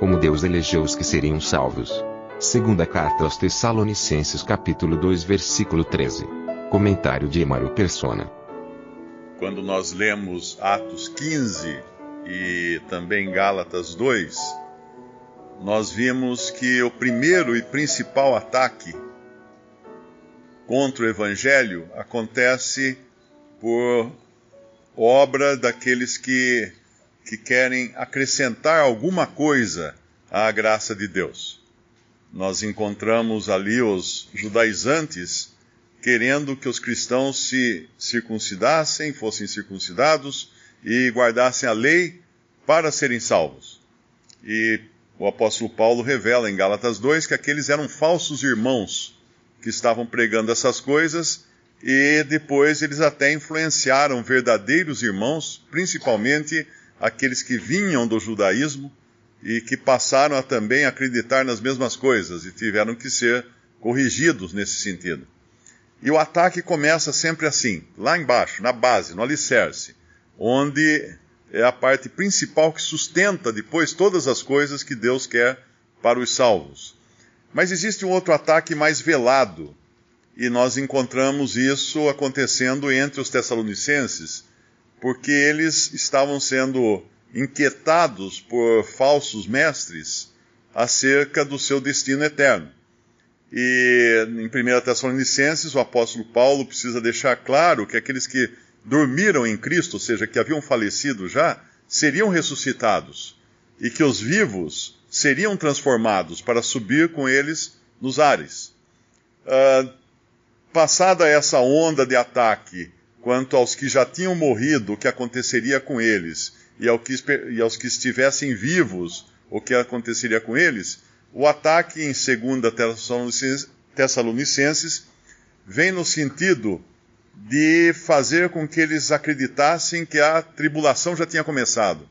Como Deus elegeu os que seriam salvos. Segunda carta aos Tessalonicenses capítulo 2 versículo 13. Comentário de Emaro Persona. quando nós lemos Atos 15 e também Gálatas 2, nós vimos que o primeiro e principal ataque contra o Evangelho acontece por obra daqueles que, que querem acrescentar alguma coisa à graça de Deus. Nós encontramos ali os judaizantes querendo que os cristãos se circuncidassem, fossem circuncidados e guardassem a lei para serem salvos. E o apóstolo Paulo revela em Gálatas 2 que aqueles eram falsos irmãos que estavam pregando essas coisas e depois eles até influenciaram verdadeiros irmãos, principalmente aqueles que vinham do judaísmo e que passaram a também acreditar nas mesmas coisas e tiveram que ser corrigidos nesse sentido. E o ataque começa sempre assim, lá embaixo, na base, no alicerce, onde é a parte principal que sustenta depois todas as coisas que Deus quer para os salvos. Mas existe um outro ataque mais velado, e nós encontramos isso acontecendo entre os Tessalonicenses, porque eles estavam sendo inquietados por falsos mestres acerca do seu destino eterno. E em 1 Tessalonicenses, o apóstolo Paulo precisa deixar claro que aqueles que dormiram em Cristo, ou seja, que haviam falecido já, seriam ressuscitados e que os vivos seriam transformados para subir com eles nos ares. Uh, passada essa onda de ataque quanto aos que já tinham morrido, o que aconteceria com eles, e, ao que, e aos que estivessem vivos, o que aconteceria com eles, o ataque em 2 Tessalonicenses vem no sentido de fazer com que eles acreditassem que a tribulação já tinha começado,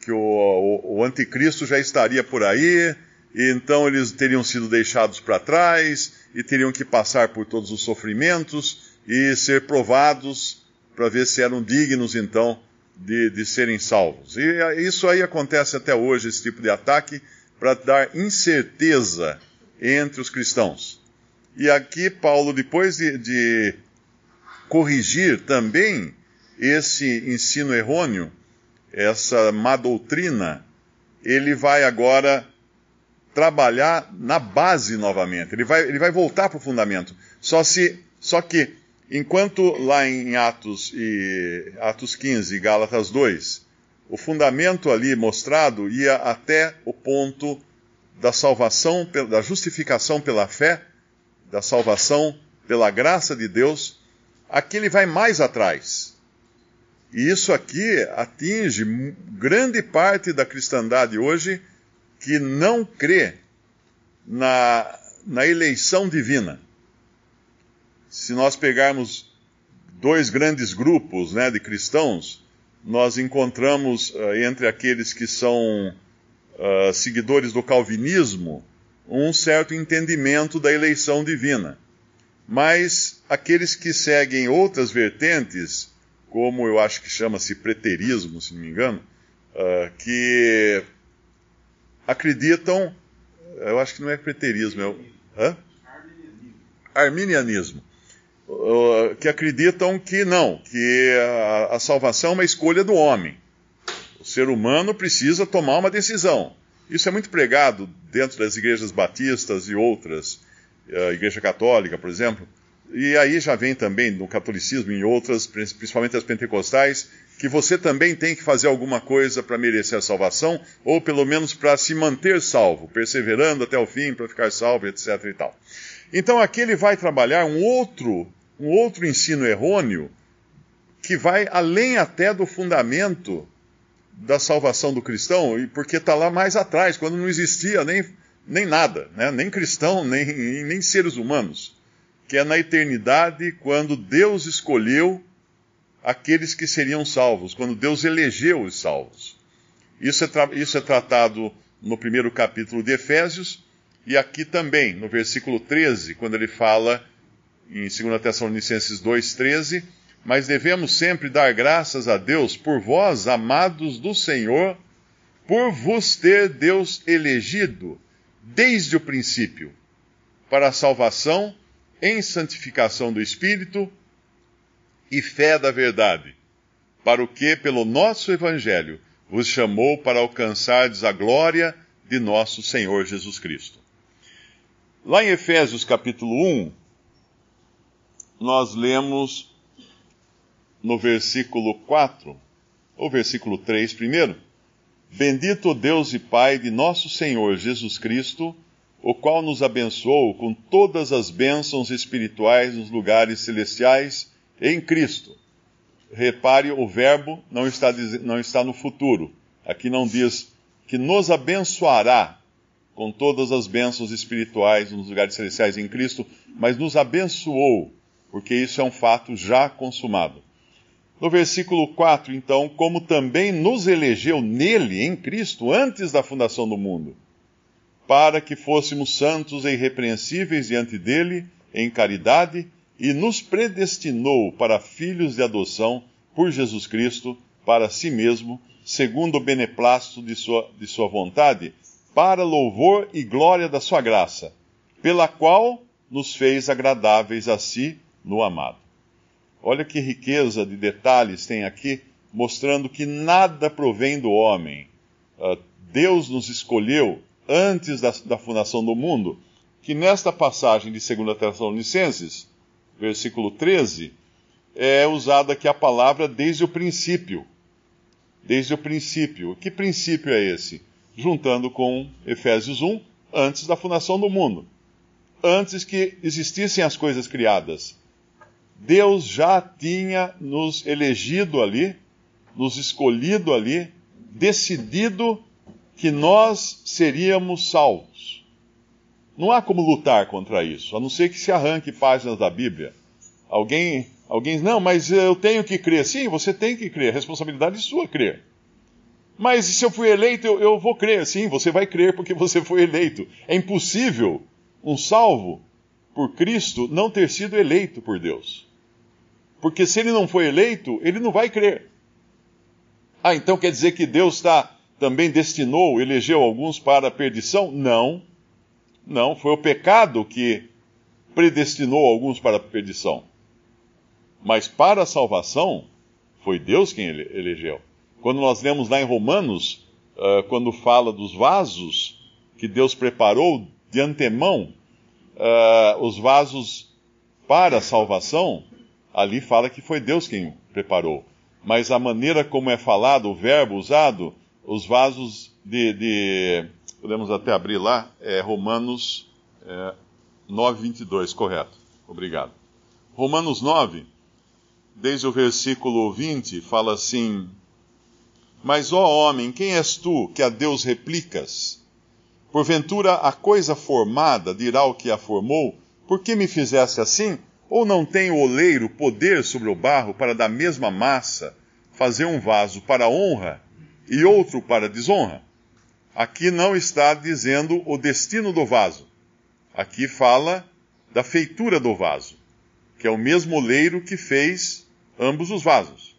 que o, o, o anticristo já estaria por aí, e então eles teriam sido deixados para trás e teriam que passar por todos os sofrimentos e ser provados para ver se eram dignos então de, de serem salvos. E isso aí acontece até hoje, esse tipo de ataque para dar incerteza entre os cristãos. E aqui Paulo, depois de, de corrigir também esse ensino errôneo, essa má doutrina, ele vai agora trabalhar na base novamente. Ele vai, ele vai voltar para o fundamento. Só, se, só que, enquanto lá em Atos, e, Atos 15 e Gálatas 2, o fundamento ali mostrado ia até o ponto da salvação, da justificação pela fé, da salvação pela graça de Deus. Aqui ele vai mais atrás. E isso aqui atinge grande parte da cristandade hoje que não crê na, na eleição divina. Se nós pegarmos dois grandes grupos né, de cristãos, nós encontramos uh, entre aqueles que são uh, seguidores do calvinismo um certo entendimento da eleição divina. Mas aqueles que seguem outras vertentes, como eu acho que chama-se preterismo, se não me engano, uh, que acreditam, eu acho que não é preterismo, é o hã? arminianismo que acreditam que não, que a, a salvação é uma escolha do homem. O ser humano precisa tomar uma decisão. Isso é muito pregado dentro das igrejas batistas e outras, a Igreja Católica, por exemplo. E aí já vem também no catolicismo e em outras, principalmente as pentecostais, que você também tem que fazer alguma coisa para merecer a salvação, ou pelo menos para se manter salvo, perseverando até o fim para ficar salvo, etc. e tal. Então aqui ele vai trabalhar um outro um outro ensino errôneo que vai além até do fundamento da salvação do cristão, porque está lá mais atrás, quando não existia nem, nem nada, né? nem cristão, nem, nem seres humanos. Que é na eternidade, quando Deus escolheu aqueles que seriam salvos, quando Deus elegeu os salvos. Isso é, isso é tratado no primeiro capítulo de Efésios, e aqui também, no versículo 13, quando ele fala em 2 Tessalonicenses 2,13, mas devemos sempre dar graças a Deus por vós, amados do Senhor, por vos ter Deus elegido desde o princípio, para a salvação em santificação do Espírito e fé da verdade, para o que, pelo nosso Evangelho, vos chamou para alcançardes a glória de nosso Senhor Jesus Cristo. Lá em Efésios capítulo 1, nós lemos no versículo 4, ou versículo 3 primeiro, Bendito Deus e Pai de nosso Senhor Jesus Cristo, o qual nos abençoou com todas as bênçãos espirituais nos lugares celestiais em Cristo. Repare, o verbo não está, não está no futuro. Aqui não diz que nos abençoará com todas as bênçãos espirituais nos lugares celestiais em Cristo, mas nos abençoou, porque isso é um fato já consumado. No versículo 4, então, como também nos elegeu nele, em Cristo, antes da fundação do mundo, para que fôssemos santos e irrepreensíveis diante dele, em caridade, e nos predestinou para filhos de adoção por Jesus Cristo, para si mesmo, segundo o beneplácito de sua, de sua vontade, para louvor e glória da sua graça, pela qual nos fez agradáveis a si no amado. Olha que riqueza de detalhes tem aqui, mostrando que nada provém do homem. Uh, Deus nos escolheu antes da, da, fundação do mundo, que nesta passagem de 2 Tessalonicenses, versículo 13, é usada aqui a palavra desde o princípio desde o princípio. Que princípio é esse? Juntando com Efésios 1, antes da fundação do mundo. Antes que existissem as coisas criadas. Deus já tinha nos elegido ali, nos escolhido ali, decidido que nós seríamos salvos. Não há como lutar contra isso, a não ser que se arranque páginas da Bíblia. Alguém Alguém, não, mas eu tenho que crer. Sim, você tem que crer, a responsabilidade é sua crer. Mas se eu fui eleito, eu, eu vou crer. Sim, você vai crer porque você foi eleito. É impossível um salvo por Cristo não ter sido eleito por Deus. Porque se ele não foi eleito, ele não vai crer. Ah, então quer dizer que Deus está também destinou, elegeu alguns para a perdição? Não. Não, foi o pecado que predestinou alguns para a perdição. Mas para a salvação, foi Deus quem ele elegeu. Quando nós lemos lá em Romanos, uh, quando fala dos vasos que Deus preparou de antemão, uh, os vasos para a salvação, ali fala que foi Deus quem preparou. Mas a maneira como é falado, o verbo usado, os vasos de. de podemos até abrir lá, é Romanos é, 9, 22, correto. Obrigado. Romanos 9, desde o versículo 20, fala assim: Mas, ó homem, quem és tu que a Deus replicas? Porventura a coisa formada dirá o que a formou: Por que me fizeste assim? Ou não tem o oleiro poder sobre o barro para da mesma massa fazer um vaso para honra e outro para desonra? Aqui não está dizendo o destino do vaso. Aqui fala da feitura do vaso, que é o mesmo oleiro que fez ambos os vasos.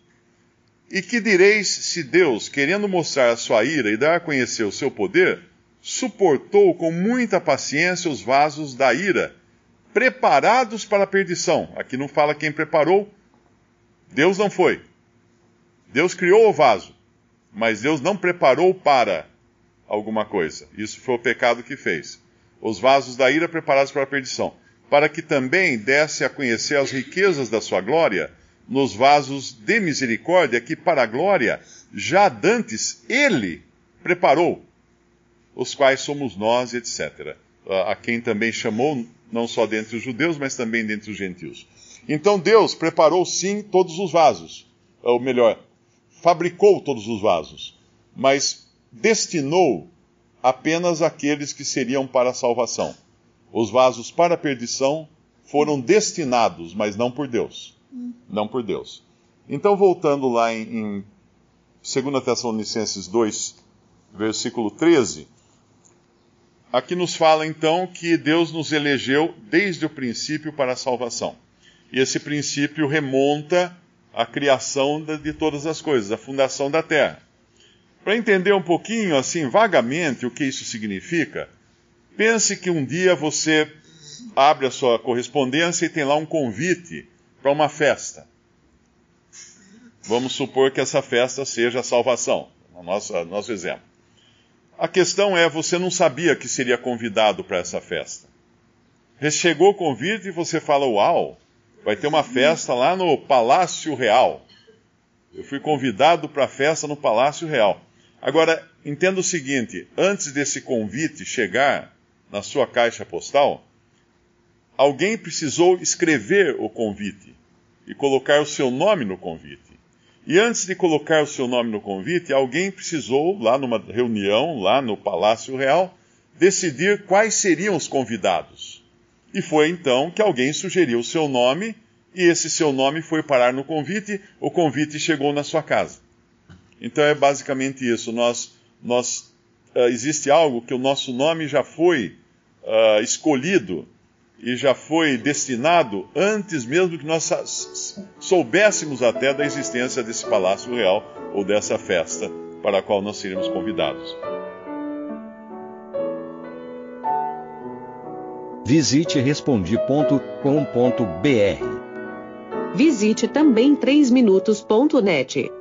E que direis se Deus, querendo mostrar a sua ira e dar a conhecer o seu poder, suportou com muita paciência os vasos da ira, preparados para a perdição? Aqui não fala quem preparou, Deus não foi. Deus criou o vaso, mas Deus não preparou para alguma coisa. Isso foi o pecado que fez. Os vasos da ira preparados para a perdição, para que também desse a conhecer as riquezas da sua glória nos vasos de misericórdia que, para a glória, já dantes ele preparou, os quais somos nós, etc. A quem também chamou, não só dentre os judeus, mas também dentre os gentios. Então Deus preparou sim todos os vasos, ou melhor, fabricou todos os vasos. mas destinou apenas aqueles que seriam para a salvação. Os vasos para a perdição foram destinados, mas não por Deus. Não por Deus. Então, voltando lá em, em 2 Tessalonicenses 2, versículo 13, aqui nos fala então que Deus nos elegeu desde o princípio para a salvação. E esse princípio remonta à criação de todas as coisas, à fundação da terra. Para entender um pouquinho, assim, vagamente, o que isso significa, pense que um dia você abre a sua correspondência e tem lá um convite para uma festa. Vamos supor que essa festa seja a salvação, no nosso, no nosso exemplo. A questão é, você não sabia que seria convidado para essa festa. Chegou o convite e você fala, uau, vai ter uma festa lá no Palácio Real. Eu fui convidado para a festa no Palácio Real. Agora, entenda o seguinte: antes desse convite chegar na sua caixa postal, alguém precisou escrever o convite e colocar o seu nome no convite. E antes de colocar o seu nome no convite, alguém precisou, lá numa reunião, lá no Palácio Real, decidir quais seriam os convidados. E foi então que alguém sugeriu o seu nome, e esse seu nome foi parar no convite, o convite chegou na sua casa. Então é basicamente isso. Nós, nós uh, existe algo que o nosso nome já foi uh, escolhido e já foi destinado antes mesmo que nós soubéssemos até da existência desse palácio real ou dessa festa para a qual nós seríamos convidados. Visite respondi.com.br. Visite também 3minutos.net.